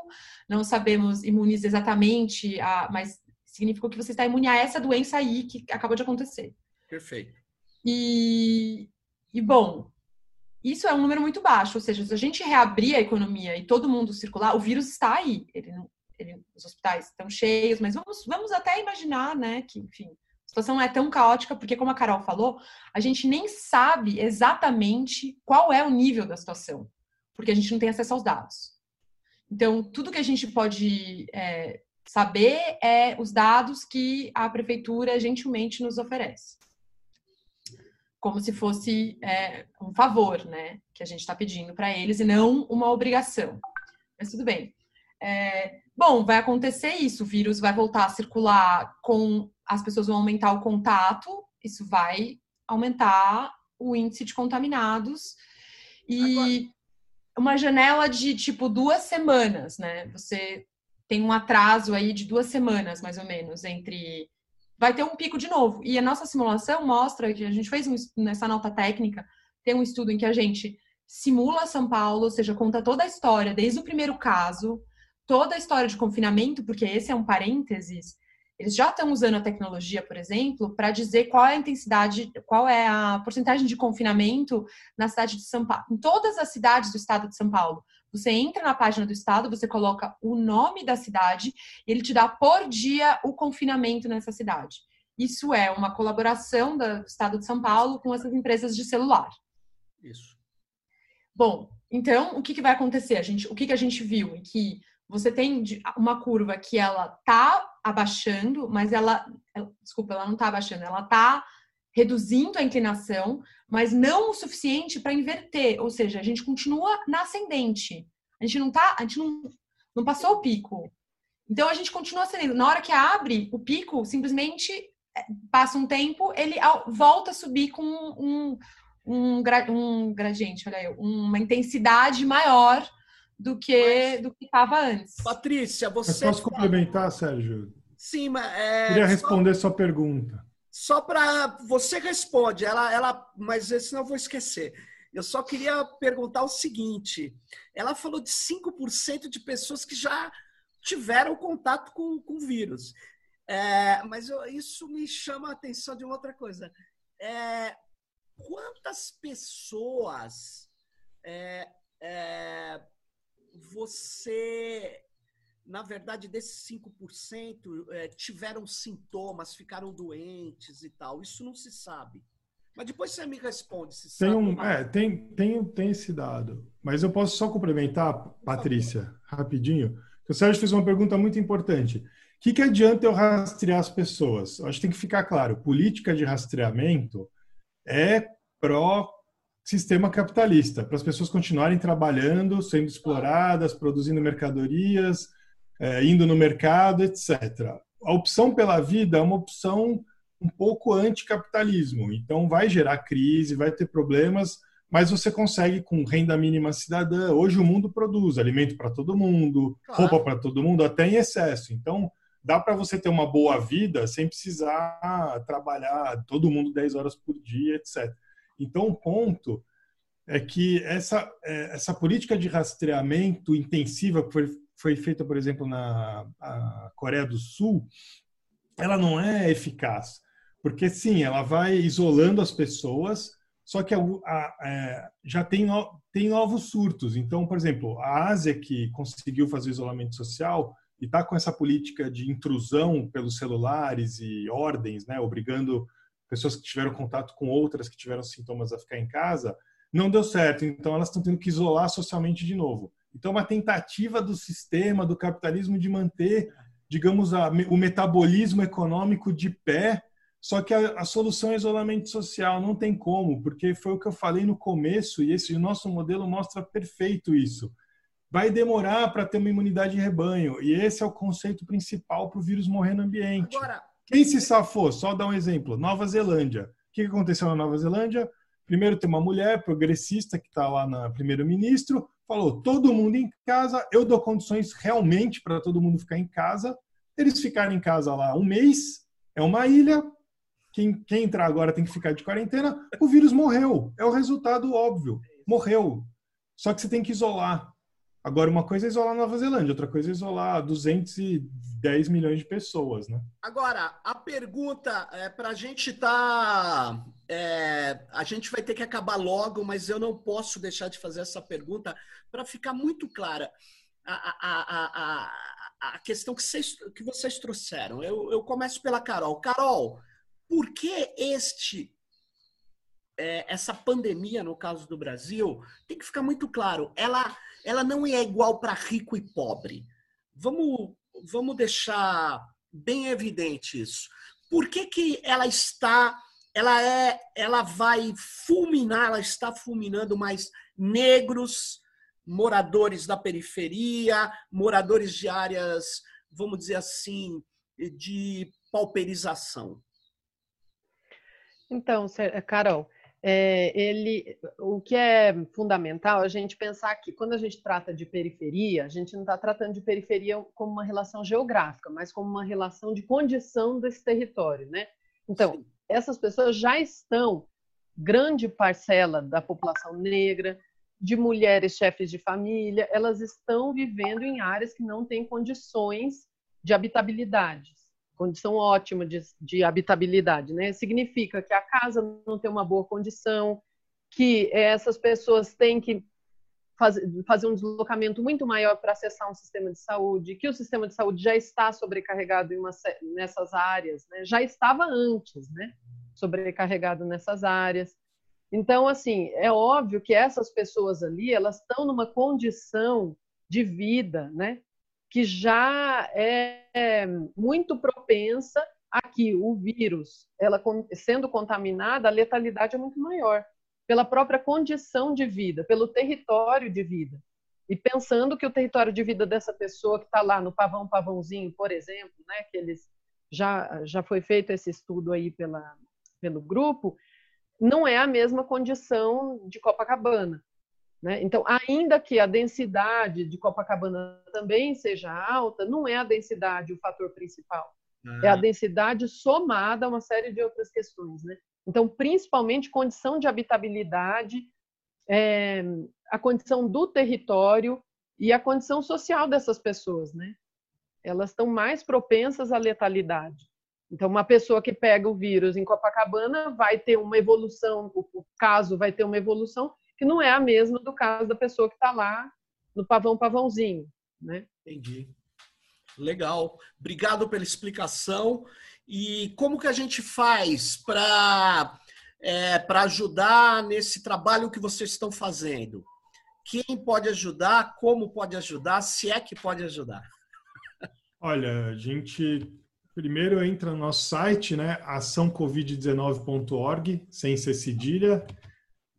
não sabemos imunes exatamente, a, mas significou que você está imune a essa doença aí que acabou de acontecer. Perfeito. E, e bom, isso é um número muito baixo, ou seja, se a gente reabrir a economia e todo mundo circular, o vírus está aí. Ele, ele, os hospitais estão cheios, mas vamos, vamos até imaginar, né, que, enfim, a situação é tão caótica, porque, como a Carol falou, a gente nem sabe exatamente qual é o nível da situação, porque a gente não tem acesso aos dados. Então, tudo que a gente pode é, saber é os dados que a prefeitura gentilmente nos oferece como se fosse é, um favor, né, que a gente está pedindo para eles e não uma obrigação. Mas tudo bem. É, bom, vai acontecer isso, o vírus vai voltar a circular com as pessoas vão aumentar o contato, isso vai aumentar o índice de contaminados e Agora... uma janela de tipo duas semanas, né? Você tem um atraso aí de duas semanas, mais ou menos, entre vai ter um pico de novo. E a nossa simulação mostra que a gente fez um, nessa nota técnica, tem um estudo em que a gente simula São Paulo, ou seja, conta toda a história, desde o primeiro caso, toda a história de confinamento, porque esse é um parênteses. Eles já estão usando a tecnologia, por exemplo, para dizer qual é a intensidade, qual é a porcentagem de confinamento na cidade de São Paulo, em todas as cidades do estado de São Paulo. Você entra na página do estado, você coloca o nome da cidade e ele te dá por dia o confinamento nessa cidade. Isso é uma colaboração do estado de São Paulo com essas empresas de celular. Isso. Bom, então o que, que vai acontecer? A gente, o que, que a gente viu? Que você tem uma curva que ela tá abaixando, mas ela, desculpa, ela não tá abaixando, ela tá reduzindo a inclinação, mas não o suficiente para inverter, ou seja, a gente continua na ascendente. A gente não tá, a gente não, não passou o pico. Então a gente continua ascendendo. Na hora que abre o pico, simplesmente é, passa um tempo, ele volta a subir com um, um, um gradiente, olha aí, uma intensidade maior do que do que estava antes. Patrícia, você. Eu posso complementar, Sérgio? Sim, mas. É... Queria responder só... sua pergunta. Só para você responde, ela, ela, mas senão eu vou esquecer. Eu só queria perguntar o seguinte: ela falou de 5% de pessoas que já tiveram contato com o vírus. É, mas eu, isso me chama a atenção de uma outra coisa. É, quantas pessoas é, é você na verdade, desses 5%, é, tiveram sintomas, ficaram doentes e tal. Isso não se sabe. Mas depois você me responde se tem sabe. Um, é, tem, tem, tem esse dado. Mas eu posso só complementar, Patrícia, rapidinho. O Sérgio fez uma pergunta muito importante. O que, que adianta eu rastrear as pessoas? Eu acho que tem que ficar claro: política de rastreamento é pró sistema capitalista, para as pessoas continuarem trabalhando, sendo exploradas, produzindo mercadorias, é, indo no mercado, etc. A opção pela vida é uma opção um pouco anticapitalismo, então vai gerar crise, vai ter problemas, mas você consegue com renda mínima cidadã. Hoje o mundo produz alimento para todo mundo, claro. roupa para todo mundo, até em excesso. Então dá para você ter uma boa vida sem precisar trabalhar todo mundo 10 horas por dia, etc. Então o ponto é que essa, é, essa política de rastreamento intensiva que foi foi feita, por exemplo, na Coreia do Sul, ela não é eficaz. Porque, sim, ela vai isolando as pessoas, só que a, a, é, já tem, no, tem novos surtos. Então, por exemplo, a Ásia, que conseguiu fazer isolamento social e está com essa política de intrusão pelos celulares e ordens, né, obrigando pessoas que tiveram contato com outras que tiveram sintomas a ficar em casa, não deu certo. Então, elas estão tendo que isolar socialmente de novo. Então, uma tentativa do sistema, do capitalismo, de manter, digamos, a, o metabolismo econômico de pé, só que a, a, solução é isolamento social. Não tem como, porque foi o que eu falei no começo, e esse nosso modelo mostra perfeito isso. Vai demorar para ter uma imunidade de rebanho, e esse é o conceito principal para o vírus morrer no ambiente. Agora, Quem se safou? Só dar um exemplo: Nova Zelândia. O que aconteceu na Nova Zelândia? Primeiro tem uma mulher progressista que está lá na primeiro-ministro, falou: todo mundo em casa, eu dou condições realmente para todo mundo ficar em casa. Eles ficaram em casa lá um mês, é uma ilha. Quem, quem entrar agora tem que ficar de quarentena. O vírus morreu. É o resultado óbvio. Morreu. Só que você tem que isolar. Agora, uma coisa é isolar Nova Zelândia, outra coisa é isolar 210 milhões de pessoas, né? Agora, a pergunta é para a gente tá, é, a gente vai ter que acabar logo, mas eu não posso deixar de fazer essa pergunta para ficar muito clara a, a, a, a, questão que vocês, que vocês trouxeram. Eu, eu começo pela Carol. Carol, por que este é, essa pandemia, no caso do Brasil, tem que ficar muito claro, ela, ela não é igual para rico e pobre. Vamos, vamos deixar bem evidente isso. Por que, que ela está, ela é, ela vai fulminar, ela está fulminando mais negros, moradores da periferia, moradores de áreas, vamos dizer assim, de pauperização? Então, Carol, é, ele, o que é fundamental é a gente pensar que quando a gente trata de periferia, a gente não está tratando de periferia como uma relação geográfica, mas como uma relação de condição desse território, né? Então, Sim. essas pessoas já estão, grande parcela da população negra, de mulheres chefes de família, elas estão vivendo em áreas que não têm condições de habitabilidade condição ótima de, de habitabilidade, né? Significa que a casa não tem uma boa condição, que essas pessoas têm que fazer, um deslocamento muito maior para acessar um sistema de saúde, que o sistema de saúde já está sobrecarregado uma, nessas áreas, né? já estava antes, né? Sobrecarregado nessas áreas. Então, assim, é óbvio que essas pessoas ali, elas estão numa condição de vida, né? Que já é muito propensa a que o vírus, ela sendo contaminada, a letalidade é muito maior, pela própria condição de vida, pelo território de vida. E pensando que o território de vida dessa pessoa que está lá no pavão pavãozinho, por exemplo, né, que eles já já foi feito esse estudo aí pela pelo grupo, não é a mesma condição de Copacabana. Né? Então, ainda que a densidade de Copacabana também seja alta, não é a densidade o fator principal. É a densidade somada a uma série de outras questões. Né? Então, principalmente condição de habitabilidade, é, a condição do território e a condição social dessas pessoas. Né? Elas estão mais propensas à letalidade. Então, uma pessoa que pega o vírus em Copacabana vai ter uma evolução, o caso vai ter uma evolução que não é a mesma do caso da pessoa que está lá no pavão pavãozinho, né? Entendi. Legal. Obrigado pela explicação. E como que a gente faz para é, para ajudar nesse trabalho que vocês estão fazendo? Quem pode ajudar? Como pode ajudar? Se é que pode ajudar? Olha, a gente primeiro entra no nosso site, né? açãocovid19.org, sem ser cedilha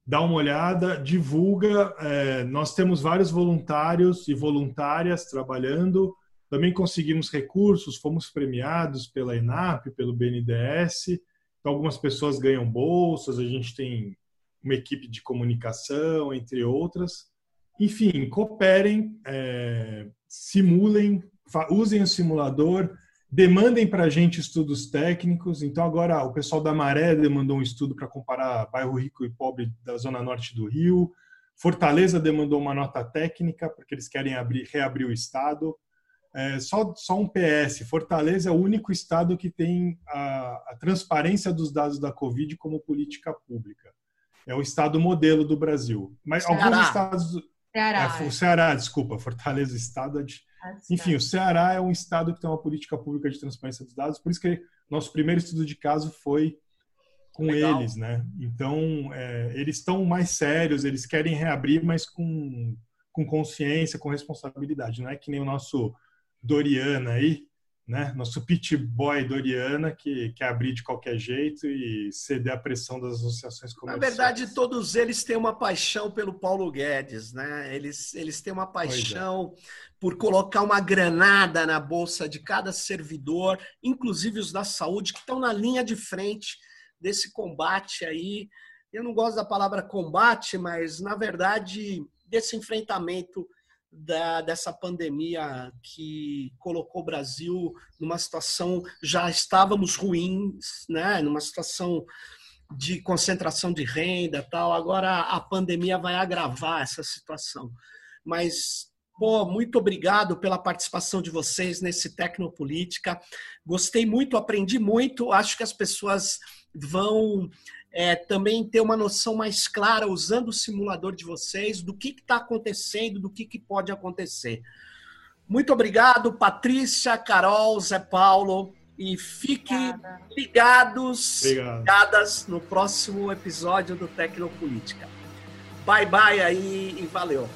dá uma olhada, divulga. É, nós temos vários voluntários e voluntárias trabalhando. Também conseguimos recursos, fomos premiados pela ENAP, pelo BNDES. Então, algumas pessoas ganham bolsas, a gente tem uma equipe de comunicação, entre outras. Enfim, cooperem, é, simulem, usem o simulador, demandem para a gente estudos técnicos. Então, agora o pessoal da Maré demandou um estudo para comparar bairro rico e pobre da zona norte do Rio. Fortaleza demandou uma nota técnica, porque eles querem abrir, reabrir o estado. É, só, só um PS: Fortaleza é o único estado que tem a, a transparência dos dados da Covid como política pública. É o estado modelo do Brasil. Mas Ceará. alguns estados. Ceará. É, o Ceará, desculpa, Fortaleza, estado é de enfim, o Ceará é um estado que tem uma política pública de transparência dos dados, por isso que nosso primeiro estudo de caso foi com Legal. eles, né? Então, é, eles estão mais sérios, eles querem reabrir, mas com, com consciência, com responsabilidade. Não é que nem o nosso Doriana aí, né? Nosso pit boy Doriana, que quer abrir de qualquer jeito e ceder à pressão das associações comerciais. Na verdade, todos eles têm uma paixão pelo Paulo Guedes, né? Eles, eles têm uma é. paixão é. por colocar uma granada na bolsa de cada servidor, inclusive os da saúde, que estão na linha de frente desse combate aí. Eu não gosto da palavra combate, mas, na verdade, desse enfrentamento da, dessa pandemia que colocou o Brasil numa situação, já estávamos ruins, né? numa situação de concentração de renda tal. Agora a pandemia vai agravar essa situação. Mas Pô, muito obrigado pela participação de vocês nesse Tecnopolítica. Gostei muito, aprendi muito. Acho que as pessoas vão é, também ter uma noção mais clara, usando o simulador de vocês, do que está acontecendo, do que, que pode acontecer. Muito obrigado, Patrícia, Carol, Zé Paulo. E fiquem ligados, Obrigado. ligadas no próximo episódio do Tecnopolítica. Bye bye aí e valeu.